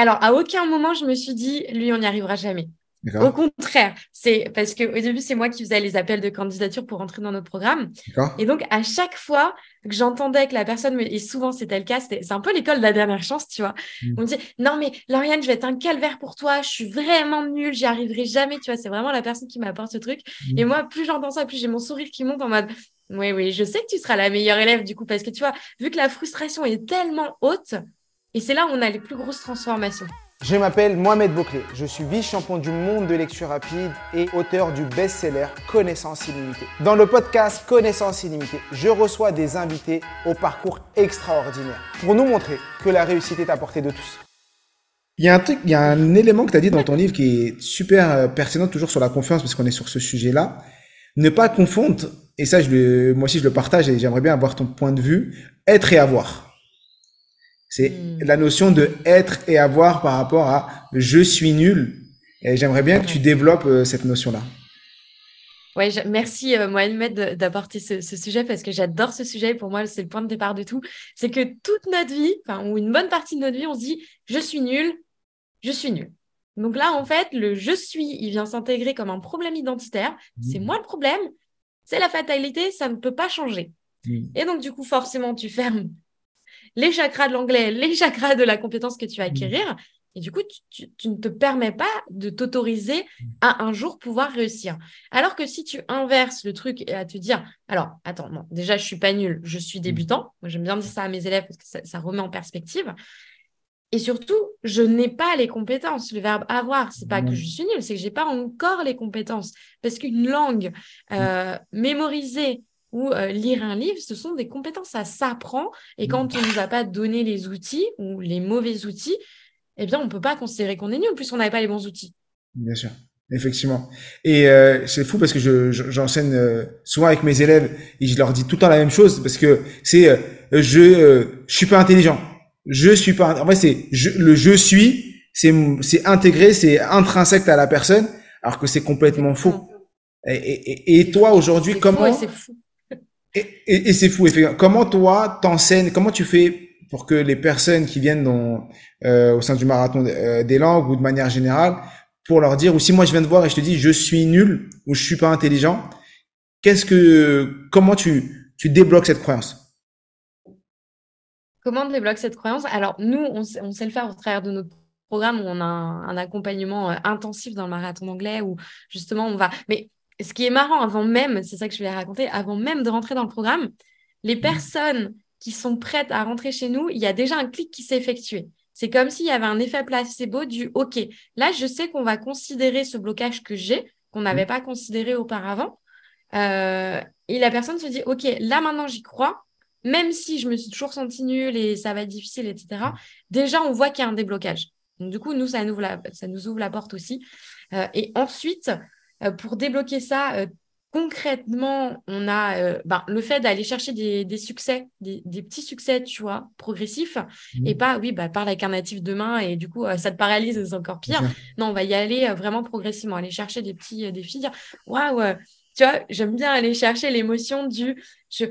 Alors, à aucun moment, je me suis dit, lui, on n'y arrivera jamais. Au contraire, c'est parce qu'au début, c'est moi qui faisais les appels de candidature pour entrer dans notre programme. Et donc, à chaque fois que j'entendais que la personne, et souvent c'était le cas, c'est un peu l'école de la dernière chance, tu vois. Mm. On me dit, non, mais Lauriane, je vais être un calvaire pour toi, je suis vraiment nulle, j'y arriverai jamais, tu vois. C'est vraiment la personne qui m'apporte ce truc. Mm. Et moi, plus j'entends ça, plus j'ai mon sourire qui monte en mode, oui, oui, je sais que tu seras la meilleure élève du coup, parce que tu vois, vu que la frustration est tellement haute, et c'est là où on a les plus grosses transformations. Je m'appelle Mohamed Bouclé, je suis vice-champion du monde de lecture rapide et auteur du best-seller Connaissance illimitée. Dans le podcast Connaissance illimitée, je reçois des invités au parcours extraordinaire pour nous montrer que la réussite est à portée de tous. Il y a un truc, il y a un élément que tu as dit dans ton livre qui est super euh, pertinent toujours sur la confiance parce qu'on est sur ce sujet-là. Ne pas confondre, et ça je le, moi aussi je le partage et j'aimerais bien avoir ton point de vue, être et avoir. C'est hmm. la notion de être et avoir par rapport à je suis nul. Et j'aimerais bien que tu développes euh, cette notion-là. Ouais, merci euh, Mohamed d'apporter ce, sujet parce que j'adore ce sujet. Pour moi, c'est le point de départ de tout. C'est que toute notre vie, ou une bonne partie de notre vie, on se dit je suis nul, je suis nul. Donc là, en fait, le je suis, il vient s'intégrer comme un problème identitaire. C'est hmm. moi le problème, c'est la fatalité, ça ne peut pas changer. Hmm. Et donc, du coup, forcément, tu fermes les chakras de l'anglais, les chakras de la compétence que tu vas mm. acquérir. Et du coup, tu, ne te permets pas de t'autoriser à un jour pouvoir réussir. Alors que si tu inverses le truc et à te dire, alors, attends, non, déjà, je suis pas nul, je suis mm. débutant. Moi, j'aime bien dire ça à mes élèves parce que ça, remet en perspective. Et surtout, je n'ai pas les compétences. Le verbe avoir, c'est pas que je suis nul, c'est que j'ai pas encore les compétences. Parce qu'une langue euh, mémorisée ou euh, lire un livre, ce sont des compétences, ça s'apprend. Et quand on ne nous a pas donné les outils ou les mauvais outils, eh bien, on ne peut pas considérer qu'on est nul, plus on n'avait pas les bons outils. Bien sûr, effectivement. Et euh, c'est fou parce que je, j'enseigne euh, souvent avec mes élèves et je leur dis tout le temps la même chose parce que c'est je je suis pas intelligent, je suis pas. En fait, c'est le je suis, c'est c'est intégré, c'est intrinsèque à la personne, alors que c'est complètement faux. Et, et, et toi aujourd'hui, comment fou. Et, c'est fou, effectivement. Comment toi t'enseignes, comment tu fais pour que les personnes qui viennent dans, euh, au sein du marathon euh, des langues ou de manière générale, pour leur dire, ou si moi je viens te voir et je te dis je suis nul ou je suis pas intelligent, qu'est-ce que, comment tu, tu débloques cette croyance? Comment on débloque cette croyance? Alors nous, on, sait le faire au travers de notre programme où on a un, accompagnement euh, intensif dans le marathon d'anglais où justement on va. Ce qui est marrant, avant même, c'est ça que je vais raconter, avant même de rentrer dans le programme, les mmh. personnes qui sont prêtes à rentrer chez nous, il y a déjà un clic qui s'est effectué. C'est comme s'il y avait un effet placebo du OK, là, je sais qu'on va considérer ce blocage que j'ai, qu'on n'avait mmh. pas considéré auparavant. Euh, et la personne se dit OK, là, maintenant, j'y crois. Même si je me suis toujours sentie nulle et ça va être difficile, etc., mmh. déjà, on voit qu'il y a un déblocage. Donc, du coup, nous, ça nous ouvre la, ça nous ouvre la porte aussi. Euh, et ensuite, pour débloquer ça, euh, concrètement, on a euh, ben, le fait d'aller chercher des, succès, des, petits succès, tu vois, progressifs, mmh. et pas, oui, bah, parle avec un natif demain et du coup, ça te paralyse, c'est encore pire. Non, on va y aller vraiment progressivement, aller chercher des petits défis, dire, waouh, tu vois, j'aime bien aller chercher l'émotion du, je,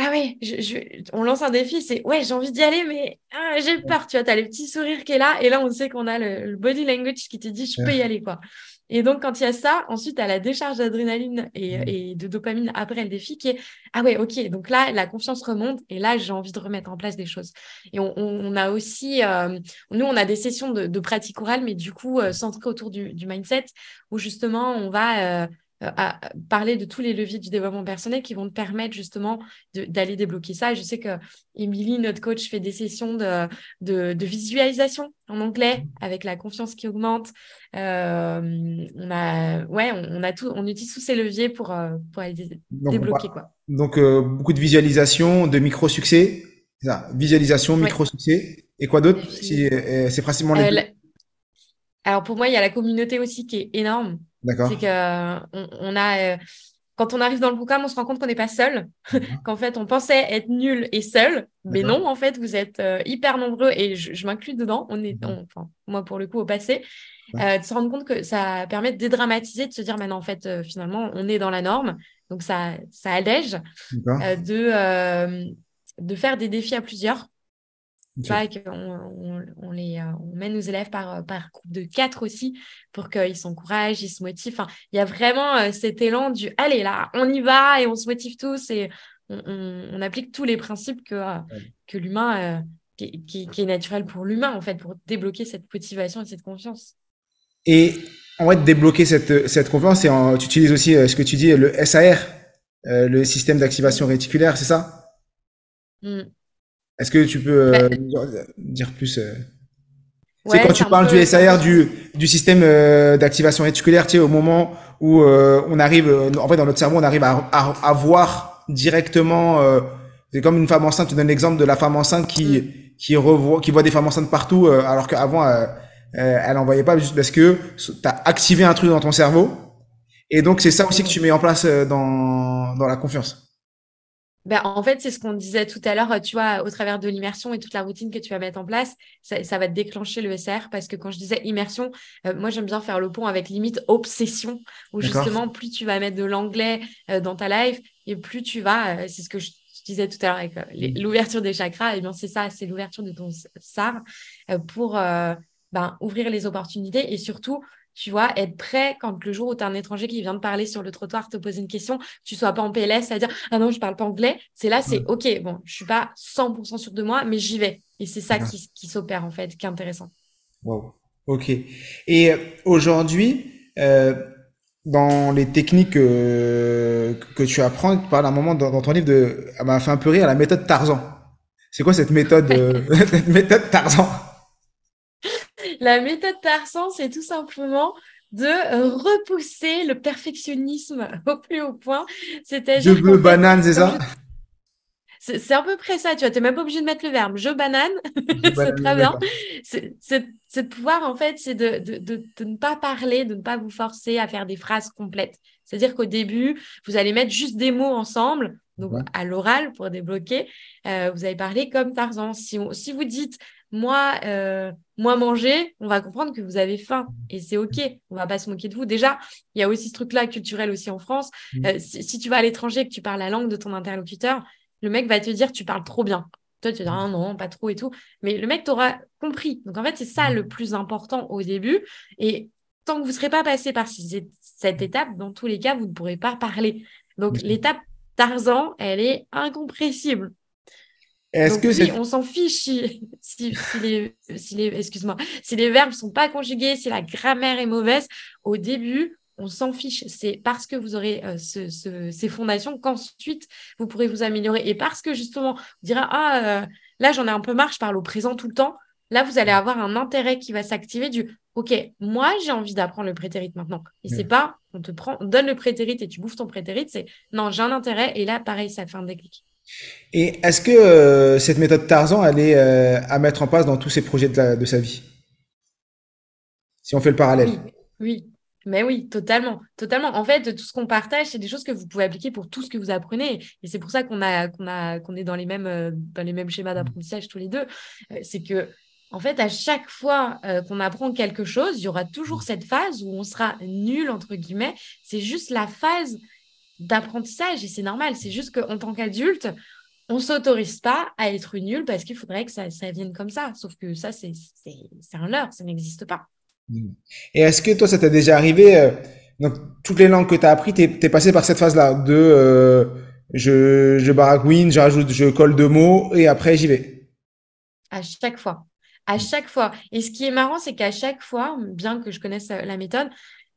ah oui, je, on lance un défi, c'est ouais, j'ai envie d'y aller, mais ah, j'ai peur, tu vois, tu as le petit sourire qui est là, et là, on sait qu'on a le, le, body language qui te dit, je peux y aller, quoi. Et donc, quand il y a ça, ensuite, à la décharge d'adrénaline mmh. et, de dopamine après le défi qui est Ah ouais, ok, donc là, la confiance remonte et là, j'ai envie de remettre en place des choses. Et on, a aussi, euh, nous, on a des sessions de, pratique orale, mais du coup, euh, centrées autour du, mindset où justement, on va. Euh, euh, à parler de tous les leviers du développement personnel qui vont te permettre justement d'aller débloquer ça. je sais que Émilie, notre coach, fait des sessions de, de, visualisation en anglais avec la confiance qui augmente. Euh, on a, ouais, on, a tout, on utilise tous ces leviers pour, euh, pour aller débloquer. Quoi. Donc, beaucoup de visualisation, de micro-succès. Visualisation, micro-succès. Et quoi d'autre C'est principalement les. Alors, pour moi, il y a la communauté aussi qui est énorme. D'accord. C'est qu'on on a, euh, quand on arrive dans le programme, on se rend compte qu'on n'est pas seul, mhm. qu'en fait, on pensait être nul et seul, mais non, en fait, vous êtes euh, hyper nombreux et je, m'inclus dedans. On est, mhm. enfin, moi, pour le coup, au passé, euh, de se rendre compte que ça permet de dédramatiser, de se dire, maintenant, en fait, finalement, on est dans la norme, donc ça, ça allège de, de faire des défis à plusieurs. On, on, les, on mène nos élèves par, par groupe de quatre aussi pour qu'ils s'encouragent, ils se motivent. Enfin, il y a vraiment cet élan du allez là, on y va et on se motive tous et on, applique tous les principes que, que l'humain, qui, qui, est naturel pour l'humain en fait, pour débloquer cette motivation et cette confiance. Et en fait, débloquer cette, cette confiance, et tu utilises aussi ce que tu dis, le SAR, le système d'activation réticulaire, c'est ça? Mmh. Est-ce que tu peux euh, bah, dire plus euh... C'est quand tu parles du SAR, du, du système euh, d'activation réticulaire, tu sais, au moment où euh, on arrive, en fait, dans notre cerveau, on arrive à, à, voir directement. c'est comme une femme enceinte. Tu donnes l'exemple de la femme enceinte qui mm. qui revoit, qui voit des femmes enceintes partout, alors qu'avant, elle en voyait pas juste parce que tu as activé un truc dans ton cerveau. Et donc, c'est ça aussi que tu mets en place dans dans la confiance. Ben, en fait, c'est ce qu'on disait tout à l'heure, tu vois, au travers de l'immersion et toute la routine que tu vas mettre en place, ça, va déclencher le SR parce que quand je disais immersion, euh, moi j'aime bien faire le pont avec limite obsession, où justement, plus tu vas mettre de l'anglais euh, dans ta life et plus tu vas, euh, c'est ce que je, disais tout à l'heure avec mmh. l'ouverture des chakras, et bien c'est ça, c'est l'ouverture de ton SAR pour ben, ouvrir les opportunités et surtout tu vois, être prêt quand le jour où tu as un étranger qui vient de parler sur le trottoir, te poser une question, tu sois pas en PLS à dire Ah non, je parle pas anglais. C'est là, c'est OK, bon, je suis pas 100% sûr de moi, mais j'y vais. Et c'est ça qui, qui s'opère en fait, qui est intéressant. Wow. OK. Et euh, aujourd'hui, euh, dans les techniques euh, que tu apprends, tu parles un moment dans, ton livre de. Elle m'a fait un peu rire la méthode Tarzan. C'est quoi cette méthode, cette méthode Tarzan? La méthode Tarzan, c'est tout simplement de repousser le perfectionnisme au plus haut point. C'est-à-dire. Je veux banane, c'est ça c'est à peu près ça, tu vois, tu n'es même pas obligé de mettre le verbe je banane, c'est très bien. C'est de pouvoir, en fait, c'est de, de, de, ne pas parler, de ne pas vous forcer à faire des phrases complètes. C'est-à-dire qu'au début, vous allez mettre juste des mots ensemble, donc à l'oral pour débloquer. Euh, vous allez parler comme Tarzan. Si, si vous dites moi, euh, moi manger, on va comprendre que vous avez faim et c'est ok. On va pas se moquer de vous. Déjà, il y a aussi ce truc-là culturel aussi en France. Mm. Euh, si, tu vas à l'étranger et que tu parles la langue de ton interlocuteur, le mec va te dire tu parles trop bien. Toi, tu dis ah, non, pas trop et tout. Mais le mec t'aura compris. Donc en fait, c'est ça le plus important au début. Et tant que vous ne serez pas passé par cette étape, dans tous les cas, vous ne pourrez pas parler. Donc l'étape Tarzan, elle est incompressible. Est-ce que oui, on s'en fiche si, si, les, si les excuse-moi, si les verbes sont pas conjugués, si la grammaire est mauvaise, au début, on s'en fiche. C'est parce que vous aurez euh, ces fondations qu'ensuite vous pourrez vous améliorer. Et parce que justement, vous direz ah euh, là j'en ai un peu marre, je parle au présent tout le temps. Là, vous allez avoir un intérêt qui va s'activer du OK, moi j'ai envie d'apprendre le prétérit maintenant. Et c'est pas on te prend, on donne le prétérit et tu bouffes ton prétérit, c'est non, j'ai un intérêt et là pareil, ça fait un déclic. Et est-ce que euh, cette méthode Tarzan, elle est euh, à mettre en place dans tous ses projets de, sa vie? Si on fait le parallèle. Oui, mais oui, totalement. Totalement. En fait, tout ce qu'on partage, c'est des choses que vous pouvez appliquer pour tout ce que vous apprenez. Et c'est pour ça qu'on a, qu'on a, qu'on est dans les mêmes, euh, dans les mêmes schémas d'apprentissage tous les deux. c'est que, en fait, à chaque fois qu'on apprend quelque chose, il y aura toujours cette phase où on sera nul, entre guillemets. C'est juste la phase d'apprentissage et c'est normal. C'est juste qu'en tant qu'adulte, on s'autorise pas à être nul parce qu'il faudrait que ça, ça, vienne comme ça. Sauf que ça, c'est un leurre, ça n'existe pas. Mmh. Et est-ce que toi, ça t'est déjà arrivé euh, Donc, toutes les langues que tu as appris, tu es, passé par cette phase-là de euh, je, je baragouine, je rajoute, je colle deux mots et après j'y vais? À chaque fois. À mmh. chaque fois. Et ce qui est marrant, c'est qu'à chaque fois, bien que je connaisse euh, la méthode,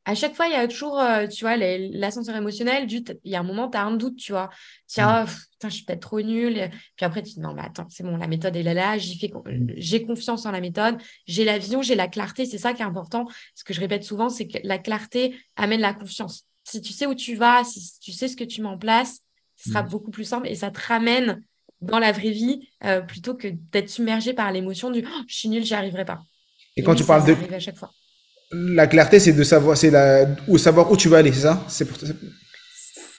à chaque fois, il y a toujours, euh, tu vois, l'ascenseur émotionnel. Du, il y a un moment, tu as un doute, tu vois. Tiens, mm. je suis peut-être trop nulle. Puis après, tu te dis, non, mais attends, c'est bon, la méthode, est là. Mm. J'ai confiance en la méthode. J'ai la vision, j'ai la clarté. C'est ça qui est important. Ce que je répète souvent, c'est que la clarté amène la confiance. Si tu sais où tu vas, si tu sais ce que tu mets en place, ce sera mm. beaucoup plus simple et ça te ramène dans la vraie vie euh, plutôt que d'être submergé par l'émotion du oh, je suis nulle, j'y arriverai pas. Et, quand tu parles de. À chaque fois la clarté, c'est de savoir, c'est la, ou savoir où tu vas aller, c'est ça? C'est pour.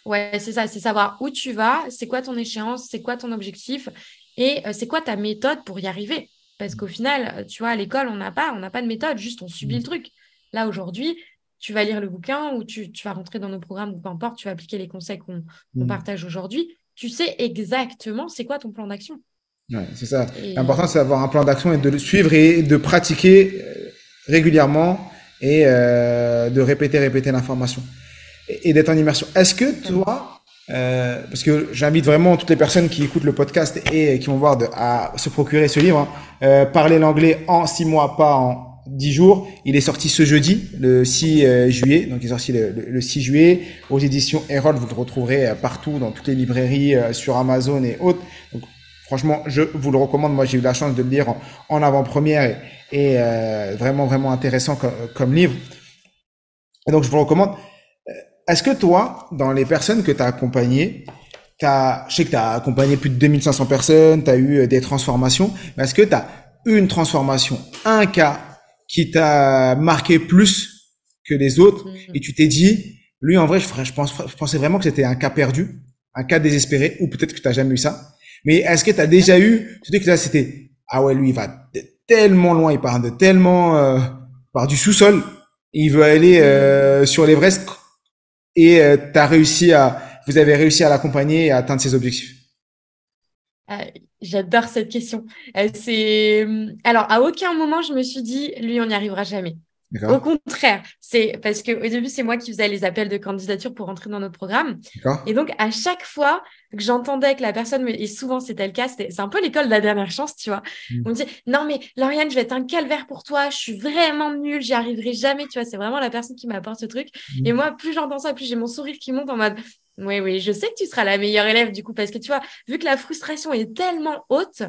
Ouais, c'est ça, c'est savoir où tu vas, c'est quoi ton échéance, c'est quoi ton objectif et euh, c'est quoi ta méthode pour y arriver? Parce qu'au final, euh, tu vois, à l'école, on n'a pas, on n'a pas de méthode, juste on subit le mm. truc. Là, aujourd'hui, tu vas lire le bouquin ou tu, vas rentrer dans nos programmes ou peu importe, tu vas appliquer les conseils qu'on mm. partage aujourd'hui. Tu sais exactement c'est quoi ton plan d'action. Ouais, c'est ça. L'important, c'est d'avoir un plan d'action et de le suivre et de pratiquer euh, régulièrement et euh, de répéter, répéter l'information et, d'être en immersion. Est-ce que toi, euh, parce que j'invite vraiment toutes les personnes qui écoutent le podcast et qui vont voir à se procurer ce livre, hein, euh, parler l'anglais en six mois, pas en dix jours. Il est sorti ce jeudi, le 6 euh, juillet. Donc, il est sorti le, le, 6 juillet aux éditions Herald. Vous le retrouverez euh, partout dans toutes les librairies, sur Amazon et autres. Franchement, je vous le recommande. Moi, j'ai eu la chance de le lire en, avant-première et, et vraiment, vraiment intéressant comme, comme livre. Et donc, je vous le recommande. Est-ce que toi, dans les personnes que tu as accompagnées, as, je sais que tu as accompagné plus de 2500 personnes, tu as eu euh, des transformations, mais est-ce que tu as une transformation, un cas qui t'a marqué plus que les autres mm. et tu t'es dit, lui en vrai, je, je, pense, je pensais vraiment que c'était un cas perdu, un cas désespéré, ou peut-être que tu n'as jamais eu ça? Mais est-ce que tu as déjà eu, tu que là c'était, ah ouais, lui il va tellement loin, il part de tellement, euh, part du sous-sol, il veut aller euh, sur l'Everest et euh, as réussi à, vous avez réussi à l'accompagner et à atteindre ses objectifs euh, J'adore cette question. Euh, c'est alors à aucun moment je me suis dit lui on n'y arrivera jamais. Au contraire, c'est parce qu'au début, c'est moi qui faisais les appels de candidature pour entrer dans notre programme. Et donc, à chaque fois que j'entendais que la personne, et souvent c'était le cas, c'est un peu l'école de la dernière chance, tu vois. Mm. On me dit, non, mais Lauriane, je vais être un calvaire pour toi, je suis vraiment nulle, j'y arriverai jamais, tu vois. C'est vraiment la personne qui m'apporte ce truc. Mm. Et moi, plus j'entends ça, plus j'ai mon sourire qui monte en mode, oui, oui, je sais que tu seras la meilleure élève du coup, parce que tu vois, vu que la frustration est tellement haute,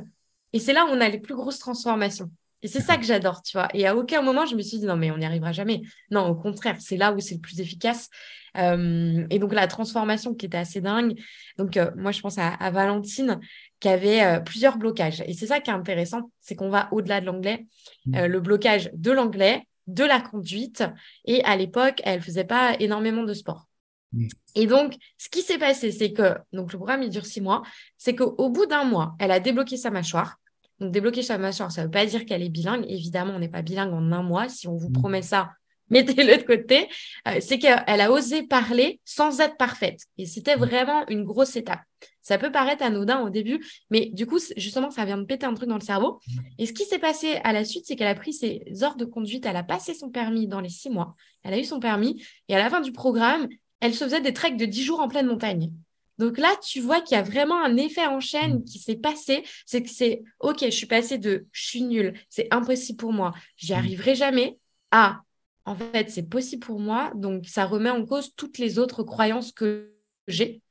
et c'est là où on a les plus grosses transformations. Et c'est ça que j'adore, tu vois. Et à aucun moment, je me suis dit, non, mais on n'y arrivera jamais. Non, au contraire, c'est là où c'est le plus efficace. Euh, et donc, la transformation qui était assez dingue. Donc, euh, moi, je pense à, Valentine qui avait euh, plusieurs blocages. Et c'est ça qui est intéressant, c'est qu'on va au-delà de l'anglais. Mmh. le blocage de l'anglais, de la conduite. Et à l'époque, elle ne faisait pas énormément de sport. Mmh. Et donc, ce qui s'est passé, c'est que, donc le programme, il dure six mois, c'est qu'au bout d'un mois, elle a débloqué sa mâchoire. Donc, débloquer sa mâchoire, ça ne veut pas dire qu'elle est bilingue. Évidemment, on n'est pas bilingue en un mois. Si on vous mm. promet ça, mettez-le de côté. Euh, c'est qu'elle a osé parler sans être parfaite. Et c'était mm. vraiment une grosse étape. Ça peut paraître anodin au début, mais du coup, justement, ça vient de péter un truc dans le cerveau. Mm. Et ce qui s'est passé à la suite, c'est qu'elle a pris ses ordres de conduite, elle a passé son permis dans les six mois, elle a eu son permis, et à la fin du programme, elle se faisait des treks de dix jours en pleine montagne. Donc là, tu vois qu'il y a vraiment un effet en chaîne mm. qui s'est passé. C'est que c'est OK, je suis passée de je suis nulle, c'est impossible pour moi, j'y mm. arriverai jamais à en fait, c'est possible pour moi. Donc ça remet en cause toutes les autres croyances que j'ai.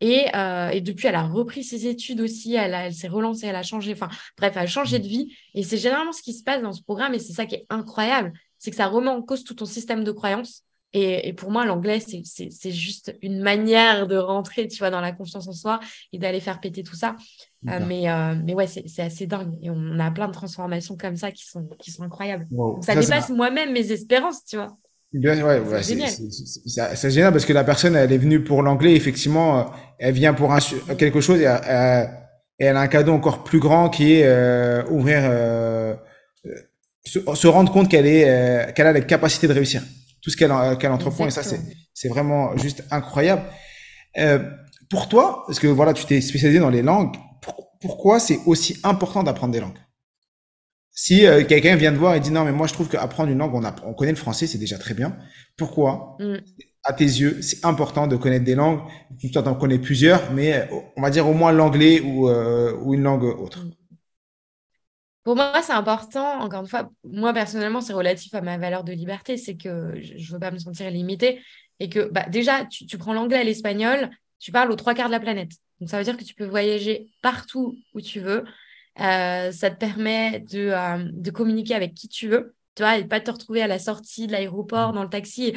Et, euh, et, depuis, elle a repris ses études aussi, elle, elle s'est relancée, elle a changé, enfin bref, elle a changé mm. de vie. Et c'est généralement ce qui se passe dans ce programme et c'est ça qui est incroyable, c'est que ça remet en cause tout ton système de croyances et, pour moi, l'anglais, c'est juste une manière de rentrer, tu vois, dans la confiance en soi et d'aller faire péter tout ça. Euh, mais, euh, mais ouais, c'est assez dingue. Et on a plein de transformations comme ça qui sont, qui sont incroyables. ça, dépasse moi-même mes espérances, tu vois. Bien, ouais, ouais, c'est génial. parce que la personne, elle est venue pour l'anglais, effectivement, euh, elle vient pour un, quelque chose et, elle a un cadeau encore plus grand qui est ouvrir, se, se, rendre compte qu'elle est, qu'elle a la capacité de réussir tout ce qu'elle entreprend. Et ça, c'est vraiment juste incroyable. Euh, pour toi, parce que voilà, tu t'es spécialisé dans les langues, pourquoi c'est aussi important d'apprendre des langues? Si euh, quelqu'un vient te voir et dit non, mais moi je trouve qu'apprendre une langue, on, on connaît le français, c'est déjà très bien. Pourquoi? Mm. À tes yeux, c'est important de connaître des langues. Tu en connais plusieurs, mais on va dire au moins l'anglais ou, euh, ou une langue autre. Mm. Pour moi, c'est important. Encore une fois, moi, personnellement, c'est relatif à ma valeur de liberté. C'est que je ne veux pas me sentir limitée. Et que bah, déjà, tu, prends l'anglais et l'espagnol, tu parles aux trois quarts de la planète. Donc, ça veut dire que tu peux voyager partout où tu veux. Euh, ça te permet de, euh, de, communiquer avec qui tu veux. Tu vois, et pas te retrouver à la sortie de l'aéroport, dans le taxi,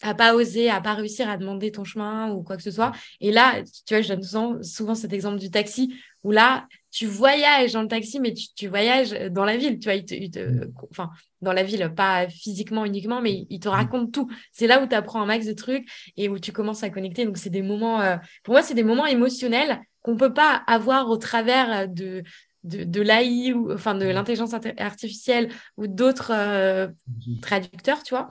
à pas oser, à pas réussir à demander ton chemin ou quoi que ce soit. Et là, tu vois, je donne souvent, souvent cet exemple du taxi où là, tu voyages dans le taxi, mais tu, voyages dans la ville, tu vois, il te, mm. enfin, dans la ville, pas physiquement uniquement, mais il te mm. raconte tout. C'est là où tu apprends un max de trucs et où tu commences à connecter. Donc, c'est des moments, euh, pour moi, c'est des moments émotionnels qu'on peut pas avoir au travers de, de, de l'AI ou enfin de mm. l'intelligence artificielle ou d'autres euh, traducteurs, tu vois.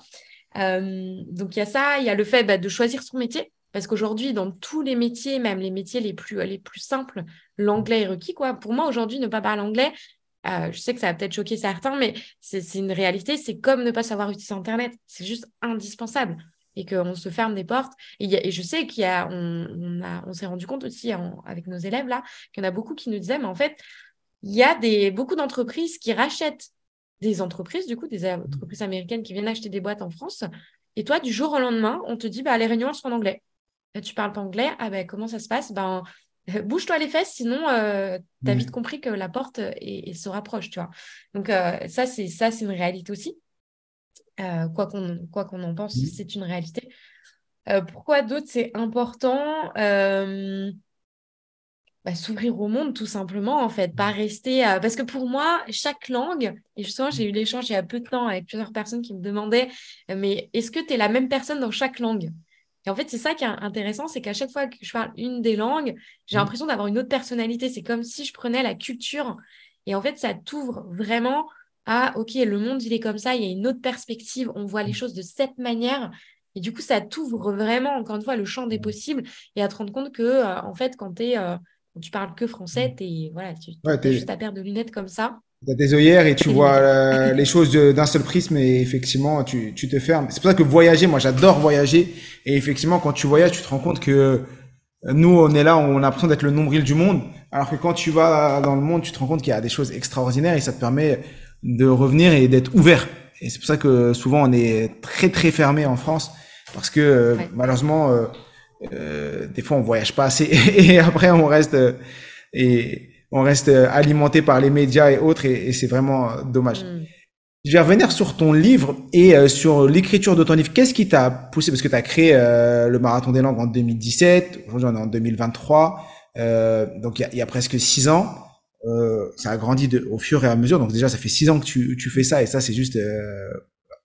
Euh, donc il y a ça, il y a le fait bah, de choisir son métier. Parce qu'aujourd'hui, dans tous les métiers, même les métiers les plus, les plus simples, l'anglais est requis. Quoi. Pour moi, aujourd'hui, ne pas parler anglais, euh, je sais que ça va peut-être choquer certains, mais c'est une réalité. C'est comme ne pas savoir utiliser Internet. C'est juste indispensable et qu'on se ferme des portes. Et, je sais a, on, s'est rendu compte aussi avec nos élèves là, qu'il y en a beaucoup qui nous disaient, mais en fait, il y a des, beaucoup d'entreprises qui rachètent des entreprises, du coup, des entreprises américaines qui viennent acheter des boîtes en France. Et toi, du jour au lendemain, on te dit, bah, les réunions, elles seront en anglais. Et tu parles pas anglais, ah ben, comment ça se passe? Ben, Bouge-toi les fesses, sinon euh, tu as vite compris que la porte et, se rapproche, tu vois. Donc euh, ça, c'est ça, c'est une réalité aussi. Euh, quoi qu'on quoi qu'on en pense, c'est une réalité. pourquoi d'autres c'est important? Bah, s'ouvrir au monde tout simplement en fait, pas rester parce que pour moi chaque langue et justement j'ai eu l'échange il y a peu de temps avec plusieurs personnes qui me demandaient mais est-ce que tu es la même personne dans chaque langue? Et en fait c'est ça qui est intéressant, c'est qu'à chaque fois que je parle une des langues, j'ai mmh. l'impression d'avoir une autre personnalité. C'est comme si je prenais la culture et en fait ça t'ouvre vraiment à ok le monde il est comme ça, il y a une autre perspective, on voit les mmh. choses de cette manière. Et du coup, ça t'ouvre vraiment, encore une fois, le champ des mmh. possibles et à te rendre compte que, euh, en fait, quand tu es euh, tu parles que français, es, voilà, tu as juste à paire de lunettes comme ça. Tu as des œillères et tu vois euh, les choses d'un seul prisme et effectivement, tu, tu te fermes. C'est pour ça que voyager, moi j'adore voyager. Et effectivement, quand tu voyages, tu te rends compte que euh, nous, on est là, on a l'impression d'être le nombril du monde. Alors que quand tu vas dans le monde, tu te rends compte qu'il y a des choses extraordinaires et ça te permet de revenir et d'être ouvert. Et c'est pour ça que souvent on est très très fermé en France parce que euh, malheureusement euh, des fois on voyage pas assez et après on reste euh, et on reste alimenté par les médias et autres et, c'est vraiment euh, dommage. Mm. Je vais revenir sur ton livre et sur l'écriture de ton livre. Qu'est-ce qui t'a poussé? Parce que tu as créé le marathon des langues en 2017, aujourd'hui on est en 2023, donc il y a, y a, presque six ans. ça a grandi de, au fur et à mesure, donc déjà ça fait six ans que tu, tu fais ça et ça c'est juste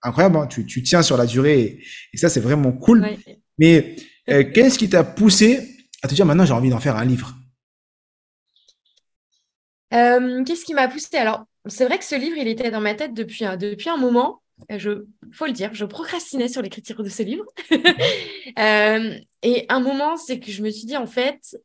incroyable. Hein. Tu, tu tiens sur la durée et, ça c'est vraiment cool. Mais euh, qu'est-ce qui t'a poussé à te dire maintenant j'ai envie d'en faire un livre? Euh, Qu'est-ce qui m'a poussé Alors, c'est vrai que ce livre, il était dans ma tête depuis, un, depuis un moment. Euh, je faut le dire, je procrastinais sur l'écriture de ce livre. et un moment, c'est que je me suis dit, en fait,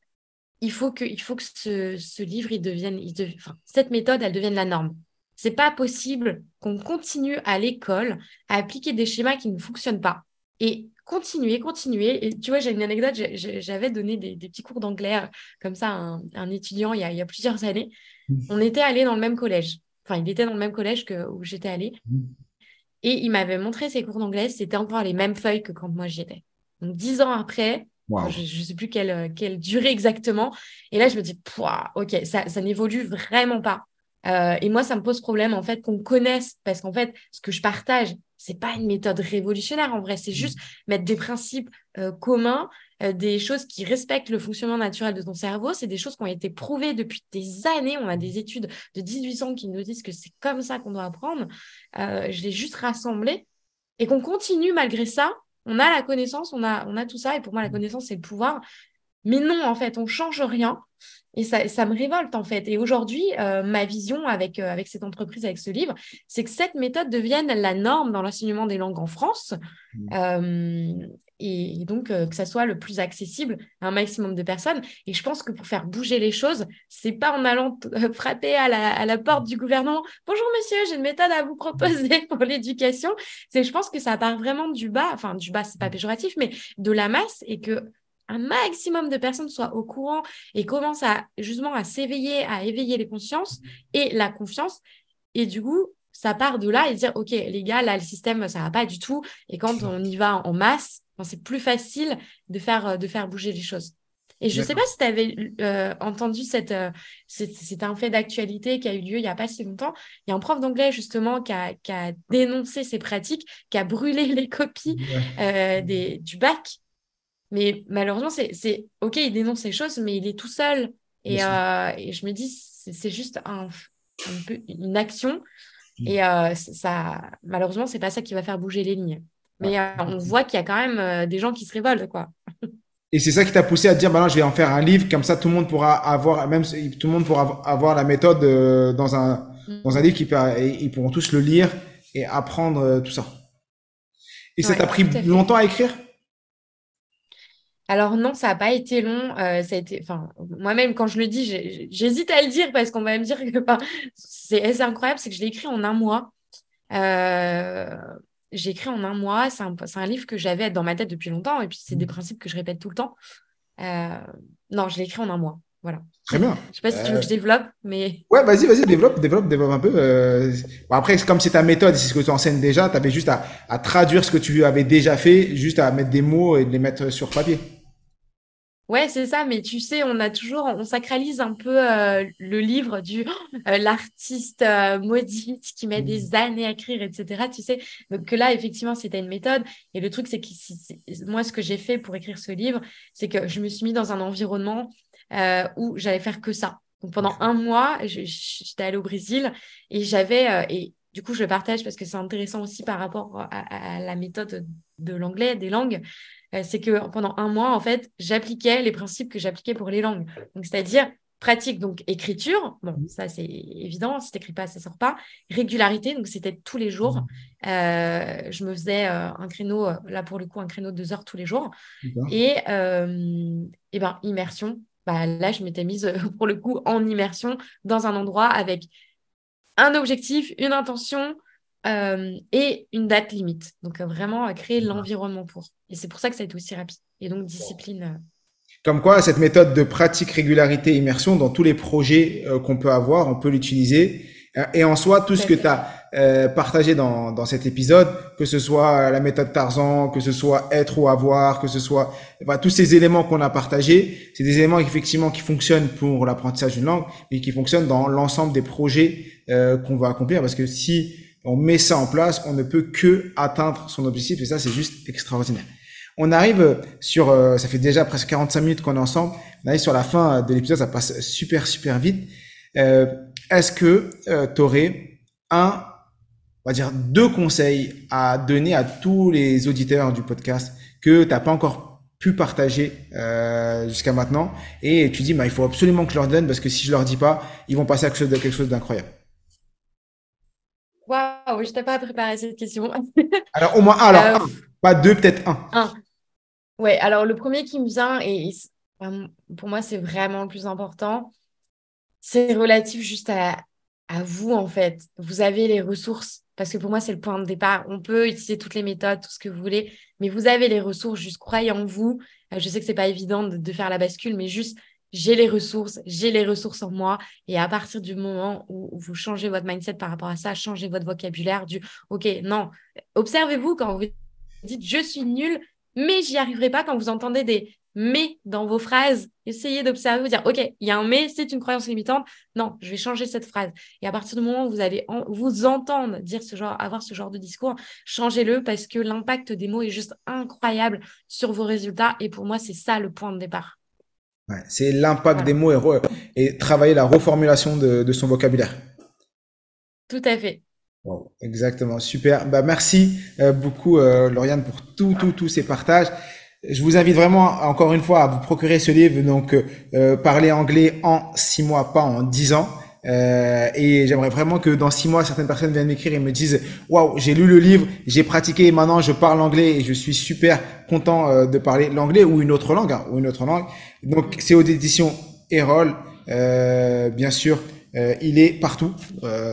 il faut que, il faut que ce, livre, il devienne, il enfin, cette méthode, elle devienne la norme. C'est pas possible qu'on continue à l'école à appliquer des schémas qui ne fonctionnent pas. Et continuer, continuer. Et tu vois, j'ai une anecdote, j'avais donné des, petits cours d'anglais euh, comme ça à un, étudiant il y, a, plusieurs années. Mmh. On était allés dans le même collège. Enfin, il était dans le même collège que où j'étais allée. Mmh. Et il m'avait montré ses cours d'anglais. C'était encore les mêmes feuilles que quand moi j'y étais. Donc, dix ans après, je ne sais plus quelle, quelle durée exactement. Et là, je me dis, ok, ça, ça n'évolue vraiment pas. Euh, et moi, ça me pose problème, en fait, qu'on connaisse, parce qu'en fait, ce que je partage, c'est pas une méthode révolutionnaire en vrai, c'est juste mettre des principes euh, communs, euh, des choses qui respectent le fonctionnement naturel de ton cerveau. C'est des choses qui ont été prouvées depuis des années. On a des études de 18 ans qui nous disent que c'est comme ça qu'on doit apprendre. Euh, je l'ai juste rassemblé et qu'on continue malgré ça. On a la connaissance, on a, on a tout ça. Et pour moi, la connaissance, c'est le pouvoir. Mais non, en fait, on change rien. Et ça, ça me révolte, en fait. Et aujourd'hui, euh, ma vision avec, euh, avec cette entreprise, avec ce livre, c'est que cette méthode devienne la norme dans l'enseignement des langues en France. Mmh. Euh, et, donc, que ça soit le plus accessible à un maximum de personnes. Et je pense que pour faire bouger les choses, c'est pas en allant frapper à la, à la, porte du gouvernement. Bonjour, monsieur, j'ai une méthode à vous proposer pour l'éducation. C'est, je pense que ça part vraiment du bas. Enfin, du bas, c'est pas péjoratif, mais de la masse et que un maximum de personnes soient au courant et commencent à justement à s'éveiller, à éveiller les consciences et la confiance. Et du coup, ça part de là et dire, OK, les gars, là, le système, ça va pas du tout. Et quand on y va en masse, c'est plus facile de faire, de faire bouger les choses. Et je ne sais pas si tu avais euh, entendu cette, euh, c'est un fait d'actualité qui a eu lieu il n'y a pas si longtemps. Il y a un prof d'anglais justement qui a, qui a, dénoncé ces pratiques, qui a brûlé les copies euh, des, du bac mais malheureusement, c'est OK, il dénonce ces choses, mais il est tout seul. Et, euh, et je me dis, c'est juste un, une action. Mm. Et euh, ça, malheureusement, c'est pas ça qui va faire bouger les lignes. Mais euh, on voit qu'il y a quand même des gens qui se révoltent, quoi. Et c'est ça qui t'a poussé à te dire, bah non, je vais en faire un livre, comme ça tout le monde pourra avoir, même tout le monde pourra avoir la méthode dans un, mm. dans un livre, qui peut, ils pourront tous le lire et apprendre tout ça. Et ça t'a pris longtemps à écrire? Alors non, ça n'a pas été long. Euh, ça a été, enfin, moi-même quand je le dis, j'hésite à le dire parce qu'on va me dire que c'est incroyable, c'est que je l'ai écrit en un mois. Euh, j'ai écrit en un mois. C'est un, un, livre que j'avais dans ma tête depuis longtemps et puis c'est des mmh. principes que je répète tout le temps. Euh, non, je l'ai écrit en un mois. Voilà. Très bien. Je sais pas si tu veux que je développe, mais. Ouais, vas-y, vas-y, développe, développe, développe un peu. Bon, après, comme c'est ta méthode, c'est ce que tu enseignes déjà, tu avais juste à, à, traduire ce que tu avais déjà fait, juste à mettre des mots et de les mettre sur papier. Ouais, c'est ça, mais tu sais, on a toujours, on sacralise un peu euh, le livre du euh, l'artiste euh, maudite qui met des mmh. années à écrire, etc. Tu sais, donc que là, effectivement, c'était une méthode. Et le truc, c'est que moi, ce que j'ai fait pour écrire ce livre, c'est que je me suis mis dans un environnement où j'allais faire que ça. Donc pendant un mois, j'étais allée au Brésil et j'avais, et du coup, je le partage parce que c'est intéressant aussi par rapport à, à la méthode de l'anglais, des langues. Euh, c'est que pendant un mois, en fait, j'appliquais les principes que j'appliquais pour les langues. Donc, c'est-à-dire pratique, donc écriture, bon, ça c'est évident, si t'écris pas, ça sort pas. Régularité, donc c'était tous les jours. Euh, je me faisais euh, un créneau, là pour le coup, un créneau de deux heures tous les jours. Et, et ben, immersion, bah, là je m'étais mise pour le coup en immersion dans un endroit avec un objectif, une intention, euh, et une date limite. Donc, euh, vraiment, euh, créer l'environnement pour. Et c'est pour ça que ça a été aussi rapide. Et donc, discipline. Comme quoi, cette méthode de pratique, régularité, immersion, dans tous les projets qu'on peut avoir, on peut l'utiliser. Et en soi, tout ce que tu as partagé dans, dans cet épisode, que ce soit la méthode Tarzan, que ce soit être ou avoir, que ce soit enfin, tous ces éléments qu'on a partagés, c'est des éléments effectivement qui fonctionnent pour l'apprentissage d'une langue, mais qui fonctionnent dans l'ensemble des projets qu'on va accomplir. Parce que si on met ça en place, on ne peut que atteindre son objectif et ça c'est juste extraordinaire. On arrive sur, euh, ça fait déjà presque 45 minutes qu'on est ensemble, on arrive sur la fin de l'épisode, ça passe super super vite. Euh, Est-ce que euh, tu aurais un, on va dire deux conseils à donner à tous les auditeurs du podcast que t'as pas encore pu partager euh, jusqu'à maintenant? Et tu dis bah il faut absolument que je leur donne parce que si je leur dis pas ils vont passer à quelque chose d'incroyable Waouh, je t'ai pas préparé cette question. alors, au moins un, alors euh, pas deux, peut-être un. Un. Ouais, alors le premier qui me vient, et pour moi, c'est vraiment le plus important, c'est relatif juste à, à vous, en fait. Vous avez les ressources, parce que pour moi, c'est le point de départ. On peut utiliser toutes les méthodes, tout ce que vous voulez, mais vous avez les ressources, juste croyez en vous. Euh, je sais que c'est pas évident de, de faire la bascule, mais juste j'ai les ressources, j'ai les ressources en moi. Et à partir du moment où, vous changez votre mindset par rapport à ça, changez votre vocabulaire du OK, non, observez-vous quand vous dites je suis nul, mais j'y arriverai pas quand vous entendez des mais dans vos phrases, essayez d'observer, vous dire OK, il y a un mais, c'est une croyance limitante. Non, je vais changer cette phrase. Et à partir du moment où vous allez vous entendre dire ce genre, avoir ce genre de discours, changez-le parce que l'impact des mots est juste incroyable sur vos résultats. Et pour moi, c'est ça le point de départ c'est l'impact des mots et, travailler la reformulation de, son vocabulaire. Tout à fait. exactement, super. Bah, merci euh, beaucoup, euh, Lauriane, pour tout, tout, tous ces partages. Je vous invite vraiment, encore une fois, à vous procurer ce livre, donc euh, Parler anglais en six mois, pas en dix ans. Euh, et j'aimerais vraiment que dans six mois, certaines personnes viennent m'écrire et me disent waouh, j'ai lu le livre, j'ai pratiqué, et maintenant je parle anglais et je suis super content euh, de parler l'anglais ou une autre langue, hein, ou une autre langue. Donc c'est aux éditions Erol, euh, bien sûr. Euh, il est partout.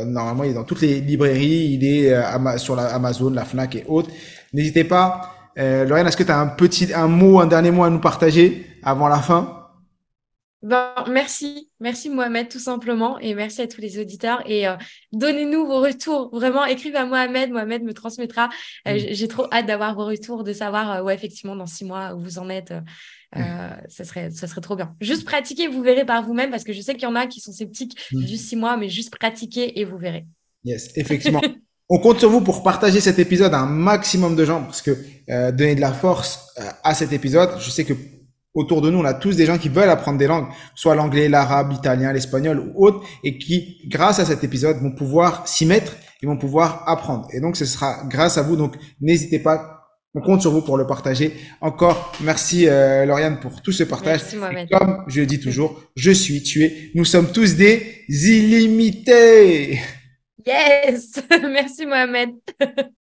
normalement, il est dans toutes les librairies. Il est sur la Amazon, la Fnac et autres. N'hésitez pas. Euh, est-ce que tu as un petit, un mot, un dernier mot à nous partager avant la fin? Ben, merci, merci Mohamed tout simplement et merci à tous les auditeurs et euh, donnez-nous vos retours. Vraiment, écrivez à Mohamed, Mohamed me transmettra. Euh, j'ai trop hâte d'avoir vos retours, de savoir euh, ouais effectivement dans six mois où vous en êtes. ça serait, ça serait trop bien. Juste pratiquer, vous verrez par vous-même parce que je sais qu'il y en a qui sont sceptiques. Mm. Juste six mois, mais juste pratiquer et vous verrez. Yes, effectivement. On compte sur vous pour partager cet épisode à un maximum de gens parce que donner de la force à cet épisode. Je sais que autour de nous, on a tous des gens qui veulent apprendre des langues, soit l'anglais, l'arabe, l'italien, l'espagnol ou autre, et qui, grâce à cet épisode, vont pouvoir s'y mettre et vont pouvoir apprendre. Et donc, ce sera grâce à vous. Donc, n'hésitez pas. On compte sur vous pour le partager. Encore, merci euh, Lauriane pour tout ce partage. Merci, comme je le dis toujours, je suis tué. Nous sommes tous des illimités. Yes, merci Mohamed.